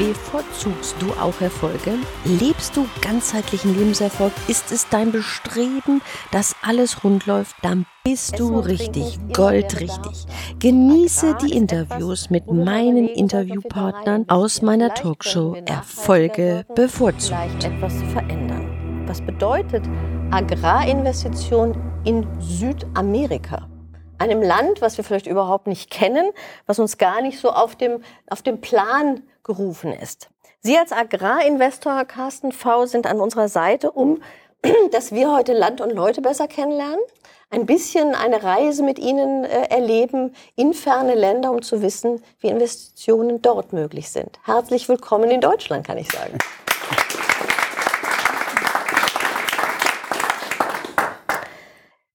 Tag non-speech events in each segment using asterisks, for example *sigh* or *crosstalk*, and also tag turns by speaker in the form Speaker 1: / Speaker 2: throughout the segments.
Speaker 1: Bevorzugst du auch Erfolge? Lebst du ganzheitlichen Lebenserfolg? Ist es dein Bestreben, dass alles rund läuft? Dann bist du richtig, goldrichtig. Genieße die Interviews mit meinen Interviewpartnern aus meiner Talkshow Erfolge bevorzugt.
Speaker 2: etwas zu verändern. Was bedeutet Agrarinvestition in Südamerika? Einem Land, was wir vielleicht überhaupt nicht kennen, was uns gar nicht so auf dem, auf dem Plan gerufen ist. Sie als Agrarinvestor, Carsten V., sind an unserer Seite, um *clears throat* dass wir heute Land und Leute besser kennenlernen, ein bisschen eine Reise mit Ihnen äh, erleben in ferne Länder, um zu wissen, wie Investitionen dort möglich sind. Herzlich willkommen in Deutschland, kann ich sagen.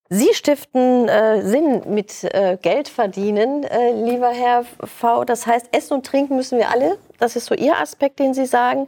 Speaker 2: Sie stiften äh, Sinn mit äh, Geld verdienen, äh, lieber Herr V. Das heißt, essen und trinken müssen wir alle. Das ist so Ihr Aspekt, den Sie sagen.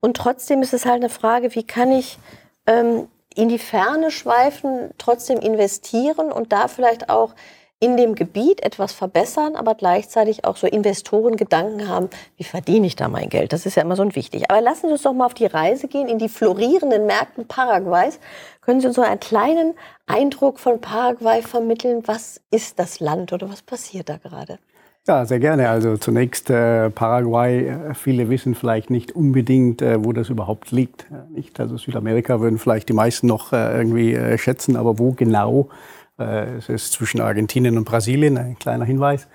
Speaker 2: Und trotzdem ist es halt eine Frage, wie kann ich ähm, in die Ferne schweifen, trotzdem investieren und da vielleicht auch in dem Gebiet etwas verbessern, aber gleichzeitig auch so Investoren Gedanken haben, wie verdiene ich da mein Geld? Das ist ja immer so ein wichtig. Aber lassen Sie uns doch mal auf die Reise gehen in die florierenden Märkten Paraguays. Können Sie uns so einen kleinen Eindruck von Paraguay vermitteln? Was ist das Land oder was passiert da gerade?
Speaker 3: Ja, sehr gerne. Also zunächst äh, Paraguay. Äh, viele wissen vielleicht nicht unbedingt, äh, wo das überhaupt liegt. Äh, nicht? Also Südamerika würden vielleicht die meisten noch äh, irgendwie äh, schätzen, aber wo genau? Es ist zwischen Argentinien und Brasilien, ein kleiner Hinweis.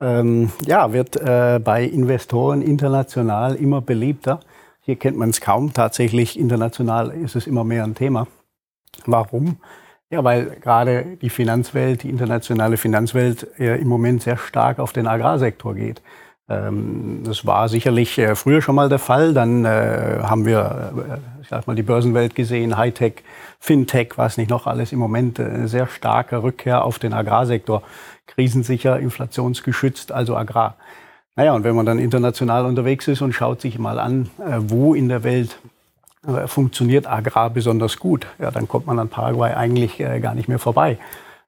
Speaker 3: Ähm, ja, wird bei Investoren international immer beliebter. Hier kennt man es kaum. Tatsächlich international ist es immer mehr ein Thema. Warum? Ja, weil gerade die Finanzwelt, die internationale Finanzwelt äh, im Moment sehr stark auf den Agrarsektor geht. Ähm, das war sicherlich äh, früher schon mal der Fall. Dann äh, haben wir, äh, ich sag mal, die Börsenwelt gesehen, Hightech, Fintech, was nicht noch alles im Moment äh, sehr starke Rückkehr auf den Agrarsektor. Krisensicher, inflationsgeschützt, also Agrar. Naja, und wenn man dann international unterwegs ist und schaut sich mal an, wo in der Welt funktioniert Agrar besonders gut, ja, dann kommt man an Paraguay eigentlich gar nicht mehr vorbei.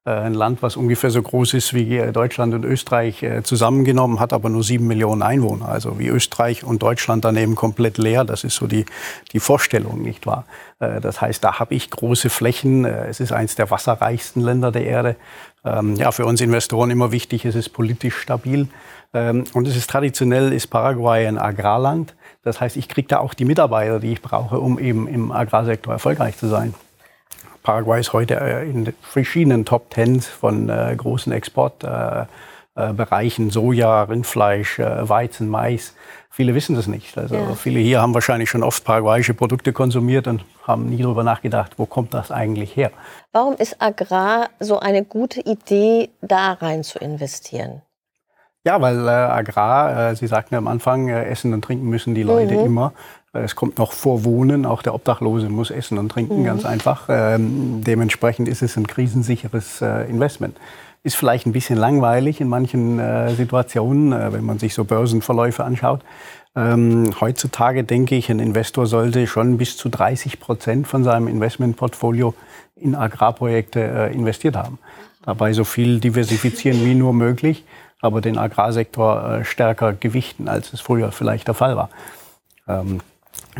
Speaker 3: Äh, ein Land, was ungefähr so groß ist wie äh, Deutschland und Österreich äh, zusammengenommen, hat aber nur sieben Millionen Einwohner. Also wie Österreich und Deutschland daneben komplett leer. Das ist so die, die Vorstellung, nicht wahr? Das heißt, da habe ich große Flächen. Es ist eines der wasserreichsten Länder der Erde. Ähm, ja, für uns Investoren immer wichtig, es ist politisch stabil. Ähm, und es ist traditionell, ist Paraguay ein Agrarland. Das heißt, ich kriege da auch die Mitarbeiter, die ich brauche, um eben im Agrarsektor erfolgreich zu sein. Paraguay ist heute äh, in verschiedenen Top Tens von äh, großen Exportbereichen, äh, Soja, Rindfleisch, Weizen, Mais. Viele wissen das nicht. Also ja. viele hier haben wahrscheinlich schon oft paraguayische Produkte konsumiert und haben nie darüber nachgedacht, wo kommt das eigentlich her.
Speaker 2: Warum ist Agrar so eine gute Idee, da rein zu investieren?
Speaker 3: Ja, weil äh, Agrar, äh, Sie sagten ja am Anfang, äh, essen und trinken müssen die Leute mhm. immer. Es kommt noch vor Wohnen, auch der Obdachlose muss essen und trinken, mhm. ganz einfach. Ähm, dementsprechend ist es ein krisensicheres äh, Investment. Ist vielleicht ein bisschen langweilig in manchen äh, Situationen, äh, wenn man sich so Börsenverläufe anschaut. Ähm, heutzutage denke ich, ein Investor sollte schon bis zu 30 Prozent von seinem Investmentportfolio in Agrarprojekte äh, investiert haben. Dabei so viel diversifizieren wie nur möglich aber den Agrarsektor äh, stärker gewichten, als es früher vielleicht der Fall war. Ähm,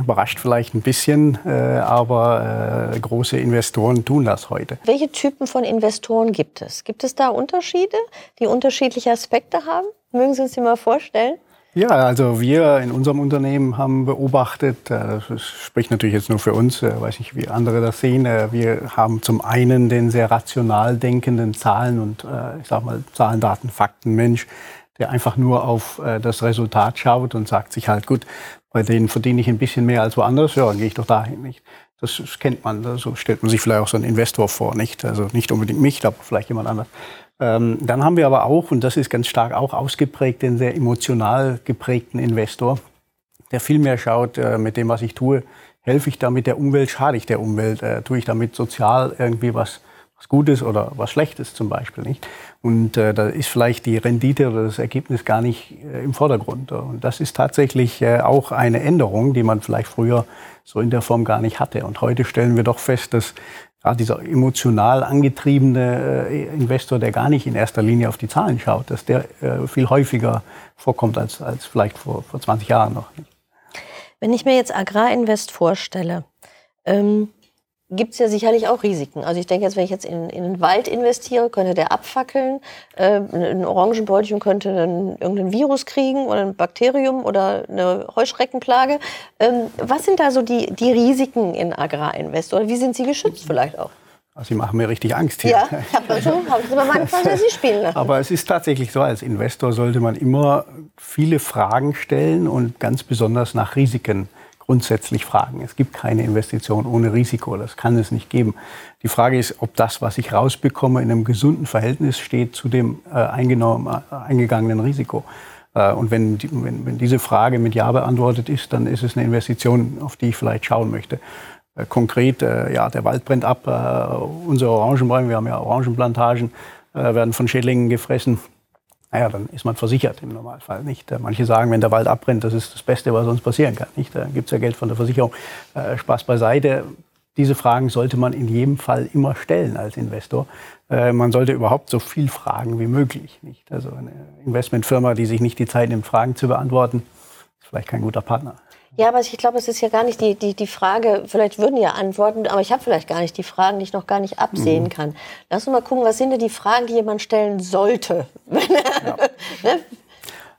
Speaker 3: überrascht vielleicht ein bisschen, äh, aber äh, große Investoren tun das heute.
Speaker 2: Welche Typen von Investoren gibt es? Gibt es da Unterschiede, die unterschiedliche Aspekte haben? Mögen Sie uns die mal vorstellen?
Speaker 3: Ja, also wir in unserem Unternehmen haben beobachtet, äh, das spricht natürlich jetzt nur für uns, äh, weiß nicht, wie andere das sehen. Äh, wir haben zum einen den sehr rational denkenden Zahlen und ich sag mal Zahlen, Daten, Fakten Mensch, der einfach nur auf das Resultat schaut und sagt sich halt gut, bei denen verdiene ich ein bisschen mehr als woanders, ja, dann gehe ich doch dahin nicht. Das, das kennt man, so stellt man sich vielleicht auch so einen Investor vor, nicht? Also nicht unbedingt mich, aber vielleicht jemand anders. Ähm, dann haben wir aber auch, und das ist ganz stark auch ausgeprägt, den sehr emotional geprägten Investor, der viel mehr schaut, äh, mit dem, was ich tue, helfe ich damit der Umwelt, schade ich der Umwelt, äh, tue ich damit sozial irgendwie was, was Gutes oder was Schlechtes zum Beispiel. Nicht? Und äh, da ist vielleicht die Rendite oder das Ergebnis gar nicht äh, im Vordergrund. Und das ist tatsächlich äh, auch eine Änderung, die man vielleicht früher so in der Form gar nicht hatte. Und heute stellen wir doch fest, dass gerade dieser emotional angetriebene äh, Investor, der gar nicht in erster Linie auf die Zahlen schaut, dass der äh, viel häufiger vorkommt als, als vielleicht vor, vor 20 Jahren noch.
Speaker 2: Wenn ich mir jetzt Agrarinvest vorstelle, ähm, gibt es ja sicherlich auch Risiken. Also ich denke jetzt, wenn ich jetzt in, in einen Wald investiere, könnte der abfackeln. Äh, ein Orangenbäumchen könnte einen, irgendein Virus kriegen oder ein Bakterium oder eine Heuschreckenplage. Ähm, was sind da so die, die Risiken in Agrarinvest? Oder wie sind sie geschützt vielleicht auch?
Speaker 3: Also Sie machen mir richtig Angst hier.
Speaker 2: Ja, ich habe so, hab ich meine Fantasie spielen lassen.
Speaker 3: Aber es ist tatsächlich so, als Investor sollte man immer viele Fragen stellen und ganz besonders nach Risiken grundsätzlich fragen. Es gibt keine Investition ohne Risiko, das kann es nicht geben. Die Frage ist, ob das, was ich rausbekomme, in einem gesunden Verhältnis steht zu dem äh, äh, eingegangenen Risiko. Äh, und wenn, wenn, wenn, diese Frage mit Ja beantwortet ist, dann ist es eine Investition, auf die ich vielleicht schauen möchte. Äh, konkret, äh, ja, der Wald brennt ab, unsere Orangenbäume, wir haben ja Orangenplantagen, werden von Schädlingen gefressen naja, dann ist man versichert im Normalfall nicht. Äh, manche sagen, wenn der Wald abbrennt, das ist das Beste, was uns passieren kann. Nicht? Da gibt es ja Geld von der Versicherung. Äh, Spaß beiseite. Diese Fragen sollte man in jedem Fall immer stellen als Investor. Äh, man sollte überhaupt so viel fragen wie möglich. Also eine Investmentfirma, die sich nicht die Zeit nimmt, Fragen zu beantworten, ist vielleicht kein guter Partner.
Speaker 2: Ja, aber ich glaube, es ist ja gar nicht die, die, die Frage, vielleicht würden ja antworten, aber ich habe vielleicht gar nicht die Fragen, die ich noch gar nicht absehen mhm. kann. Lass uns mal gucken, was sind denn die Fragen, die jemand stellen sollte, wenn, *laughs* ja. ne?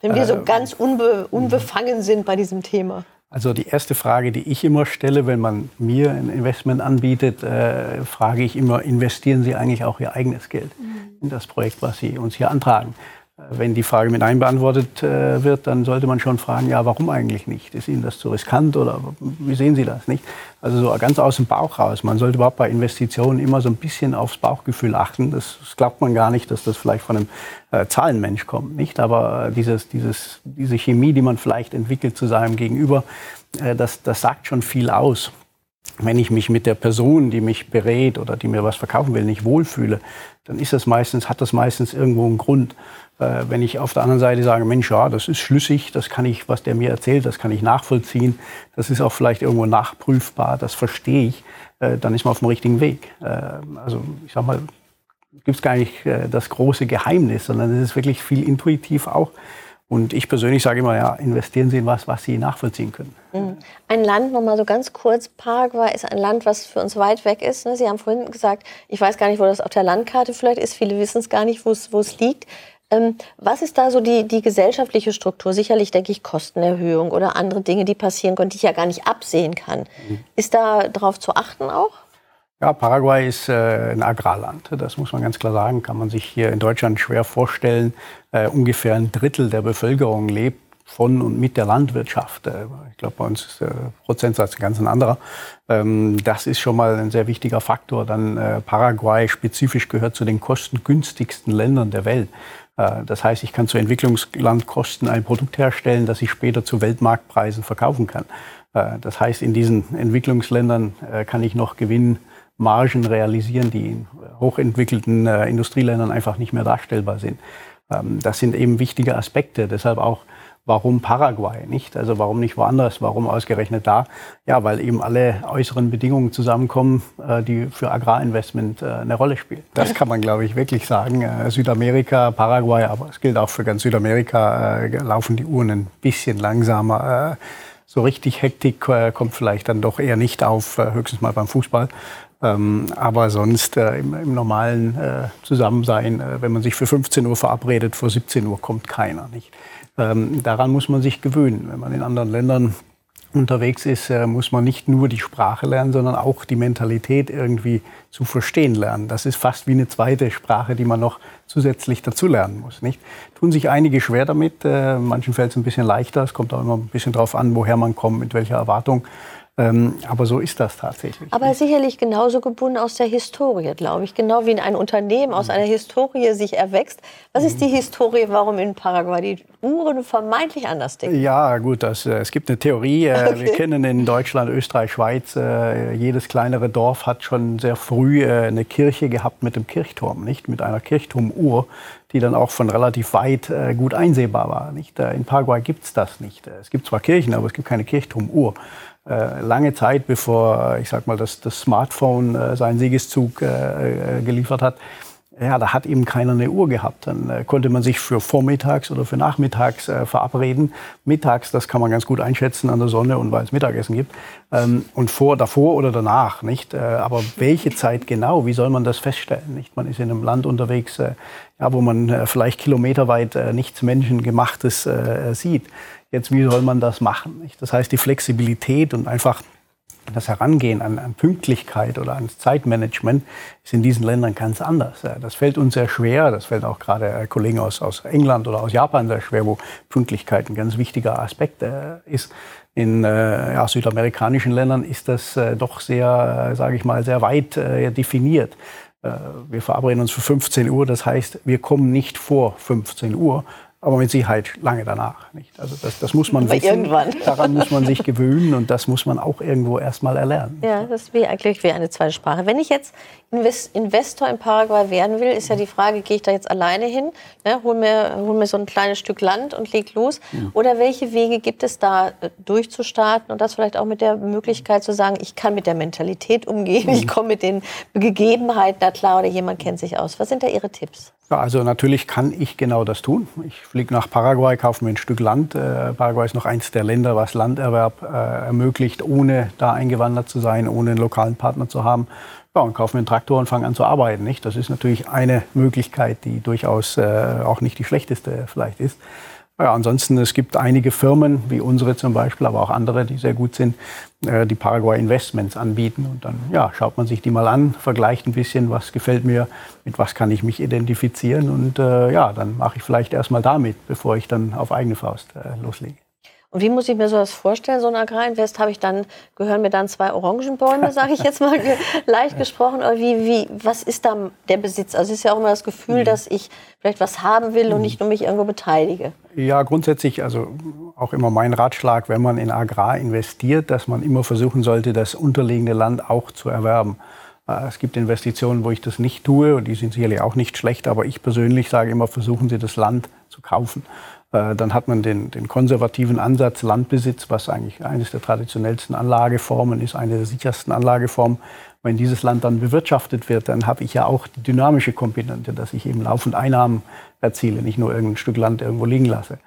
Speaker 2: wenn wir so äh, ganz unbe, unbefangen sind bei diesem Thema.
Speaker 3: Also die erste Frage, die ich immer stelle, wenn man mir ein Investment anbietet, äh, frage ich immer, investieren Sie eigentlich auch Ihr eigenes Geld mhm. in das Projekt, was Sie uns hier antragen? Wenn die Frage mit Nein beantwortet äh, wird, dann sollte man schon fragen, ja, warum eigentlich nicht? Ist Ihnen das zu riskant oder wie sehen Sie das nicht? Also so ganz aus dem Bauch raus. Man sollte überhaupt bei Investitionen immer so ein bisschen aufs Bauchgefühl achten. Das, glaubt man gar nicht, dass das vielleicht von einem äh, Zahlenmensch kommt, nicht? Aber äh, dieses, dieses, diese Chemie, die man vielleicht entwickelt zu seinem Gegenüber, das, das sagt schon viel aus wenn ich mich mit der Person, die mich berät oder die mir was verkaufen will, nicht wohlfühle, dann ist das meistens, hat das meistens irgendwo einen Grund. Äh, wenn ich auf der anderen Seite sage, Mensch, ja, das ist schlüssig, das kann ich, was der mir erzählt, das kann ich nachvollziehen, das ist auch vielleicht irgendwo nachprüfbar, das verstehe ich, äh, dann ist man auf dem richtigen Weg. Äh, also ich sag mal, gibt es gar nicht äh, das große Geheimnis, sondern es ist wirklich viel intuitiv auch. Und ich persönlich sage immer, ja, investieren Sie in was, was Sie nachvollziehen können.
Speaker 2: Mhm. Ein Land, nochmal so ganz kurz, Paraguay ist ein Land, was für uns weit weg ist. Ne? Sie haben vorhin gesagt, ich weiß gar nicht, wo das auf der Landkarte vielleicht ist. Viele wissen es gar nicht, wo es liegt. Ähm, was ist da so die, die gesellschaftliche Struktur? Sicherlich denke ich Kostenerhöhung oder andere Dinge, die passieren können, die ich ja gar nicht absehen kann. Mhm. Ist da darauf zu achten auch?
Speaker 3: Ja, Paraguay ist äh, ein Agrarland. Das muss man ganz klar sagen. Kann man sich hier in Deutschland schwer vorstellen. Äh, ungefähr ein Drittel der Bevölkerung lebt von und mit der Landwirtschaft. Äh, ich glaube, bei uns ist der Prozentsatz ganz ein anderer. Ähm, das ist schon mal ein sehr wichtiger Faktor. Dann äh, Paraguay spezifisch gehört zu den kostengünstigsten Ländern der Welt. Äh, das heißt, ich kann zu Entwicklungslandkosten ein Produkt herstellen, das ich später zu Weltmarktpreisen verkaufen kann. Äh, das heißt, in diesen Entwicklungsländern äh, kann ich noch Gewinnmargen realisieren, die in hochentwickelten Industrieländern einfach nicht mehr darstellbar sind. Ähm, das sind eben wichtige Aspekte. Deshalb auch Warum Paraguay nicht? Also warum nicht woanders? Warum ausgerechnet da? Ja, weil eben alle äußeren Bedingungen zusammenkommen, äh, die für Agrarinvestment äh, eine Rolle spielen. Das kann man, glaube ich, wirklich sagen. Äh, Südamerika, Paraguay, aber es gilt auch für ganz Südamerika, laufen die Uhren ein bisschen langsamer. So richtig Hektik kommt vielleicht dann doch eher nicht auf, höchstens mal beim Fußball. Ähm, aber sonst äh, im, im, normalen äh, Zusammensein, äh, wenn man sich für 15 Uhr verabredet, vor 17 Uhr kommt keiner. Nicht? Ähm, daran muss man sich gewöhnen. Wenn man in anderen Ländern unterwegs ist, äh, muss man nicht nur die Sprache lernen, sondern auch die Mentalität irgendwie zu verstehen lernen. Das ist fast wie eine zweite Sprache, die man noch zusätzlich dazu lernen muss. Nicht? Tun sich einige schwer damit, äh, manchen fällt es ein bisschen leichter. Es kommt auch immer ein bisschen darauf an, woher man kommt, mit welcher Erwartung. Ähm, aber so ist das tatsächlich.
Speaker 2: Aber sicherlich genauso gebunden aus der Historie, glaube ich. Genau wie ein Unternehmen aus einer Historie sich erwächst. Was ist die Historie, warum in Paraguay die Uhren vermeintlich anders
Speaker 3: denken? Ja, gut, das, äh, es gibt eine Theorie. Äh, *laughs* okay. Wir kennen in Deutschland, Österreich, Schweiz, äh, jedes kleinere Dorf hat schon sehr früh eine Kirche gehabt mit dem Kirchturm, nicht? Mit einer Kirchturmuhr, die dann auch von relativ weit gut einsehbar war. Nicht? In Paraguay gibt es das nicht. Es gibt zwar Kirchen, aber es gibt keine Kirchturmuhr. Äh, lange Zeit, bevor, ich sag mal, das, das Smartphone äh, seinen Siegeszug äh, geliefert hat, ja, da hat eben keiner eine Uhr gehabt. Dann äh, konnte man sich für vormittags oder für nachmittags äh, verabreden. Mittags, das kann man ganz gut einschätzen an der Sonne und weil es Mittagessen gibt. Ähm, und vor, davor oder danach, nicht? Äh, aber welche Zeit genau? Wie soll man das feststellen? Nicht? Man ist in einem Land unterwegs, ja, wo man vielleicht kilometerweit nichts Menschengemachtes sieht. Jetzt, wie soll man das machen? Das heißt, die Flexibilität und einfach das Herangehen an, an, Pünktlichkeit oder ans Zeitmanagement ist in diesen Ländern ganz anders. Das fällt uns sehr schwer. Das fällt auch gerade äh, Kollegen aus, aus England oder aus Japan sehr schwer, wo Pünktlichkeit ein ganz wichtiger Aspekt äh, ist. In äh, ja, südamerikanischen Ländern ist das doch sehr, sage ich mal, sehr weit definiert. wir verabreden uns für 15 Uhr. Das heißt, wir kommen nicht vor 15 Uhr, aber mit Sicherheit lange danach. Nicht? Also das, das muss man wissen, irgendwann. *laughs* daran muss man sich gewöhnen und das muss man auch irgendwo erstmal erlernen.
Speaker 2: Ja, das ist wie eigentlich wie eine zweite Sprache. Wenn ich jetzt Investor in Paraguay werden will, ist ja die Frage, gehe ich da jetzt alleine hin, ne, hol, mir, hol mir so ein kleines Stück Land und leg los? Ja. Oder welche Wege gibt es da äh, durchzustarten und das vielleicht auch mit der Möglichkeit zu sagen, ich kann mit der Mentalität umgehen, mhm. ich komme mit den Gegebenheiten da klar oder jemand kennt sich aus. Was sind da Ihre Tipps?
Speaker 3: Ja, also natürlich kann ich genau das tun. Ich fliege nach Paraguay, kaufe mir ein Stück Land. Äh, Paraguay ist noch eins der Länder, was Landerwerb äh, ermöglicht, ohne da eingewandert zu sein, ohne einen lokalen Partner zu haben. Ja, und kaufe mir einen Traktor und fange an zu arbeiten. Nicht? Das ist natürlich eine Möglichkeit, die durchaus äh, auch nicht die schlechteste vielleicht ist. Ja, ansonsten, es gibt einige Firmen, wie unsere zum Beispiel, aber auch andere, die sehr gut sind, äh, die Paraguay Investments anbieten. Und dann ja, schaut man sich die mal an, vergleicht ein bisschen, was gefällt mir, mit was kann ich mich identifizieren. Und äh, ja, dann mache ich vielleicht erstmal damit, bevor ich dann auf eigene Faust äh, loslege.
Speaker 2: Und wie muss ich mir so das vorstellen, so ein Agrarinvest? Habe ich dann, gehören mir dann zwei Orangenbäume, sage ich jetzt mal *laughs* leicht gesprochen? Oder wie, wie, was ist da der Besitz? Also es ist ja auch immer das Gefühl, mhm. dass ich vielleicht was haben will und mhm. nicht nur mich irgendwo beteilige.
Speaker 3: Ja, grundsätzlich, also auch immer mein Ratschlag, wenn man in Agrar investiert, dass man immer versuchen sollte, das unterliegende Land auch zu erwerben. Äh, es gibt Investitionen, wo ich das nicht tue und die sind sicherlich auch nicht schlecht, aber ich persönlich sage immer, versuchen Sie das Land zu kaufen. Äh, dann hat man den, den, konservativen Ansatz Landbesitz, was eigentlich eines der traditionellsten Anlageformen ist, eine der sichersten Anlageformen. Wenn dieses Land dann bewirtschaftet wird, dann habe ich ja auch die dynamische Komponente, dass ich eben laufend Einnahmen erziele, nicht nur irgendein Stück Land irgendwo liegen lasse.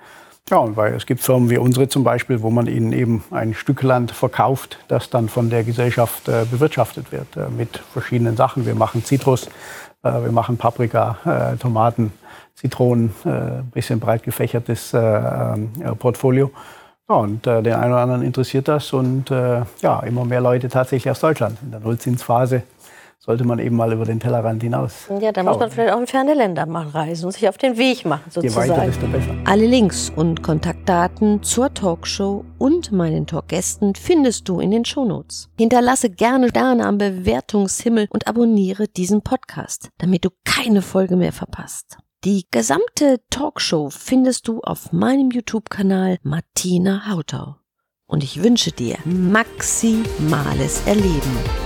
Speaker 3: Ja, und weil es gibt Firmen wie unsere zum Beispiel, wo man ihnen eben ein Stück Land verkauft, das dann von der Gesellschaft äh, bewirtschaftet wird äh, mit verschiedenen Sachen. Wir machen Zitrus, wir machen Paprika, äh, Tomaten, Zitronen, ein äh, bisschen breit gefächertes äh, Portfolio. Ja, und äh, den einen oder anderen interessiert das und äh, ja, immer mehr Leute tatsächlich aus Deutschland. In der Nullzinsphase sollte man eben mal über den Tellerrand hinaus.
Speaker 2: Ja, da muss man vielleicht auch in ferne Länder mal reisen und sich auf den Weg machen, sozusagen. Je weiter, desto besser. Alle Links und Kontaktdaten zur Talkshow und meinen Talkgästen findest du in den Shownotes. Hinterlasse gerne Sterne am Bewertungshimmel und abonniere diesen Podcast, damit du keine Folge mehr verpasst. Die gesamte Talkshow findest du auf meinem YouTube-Kanal Martina Hautau. Und ich wünsche dir maximales Erleben.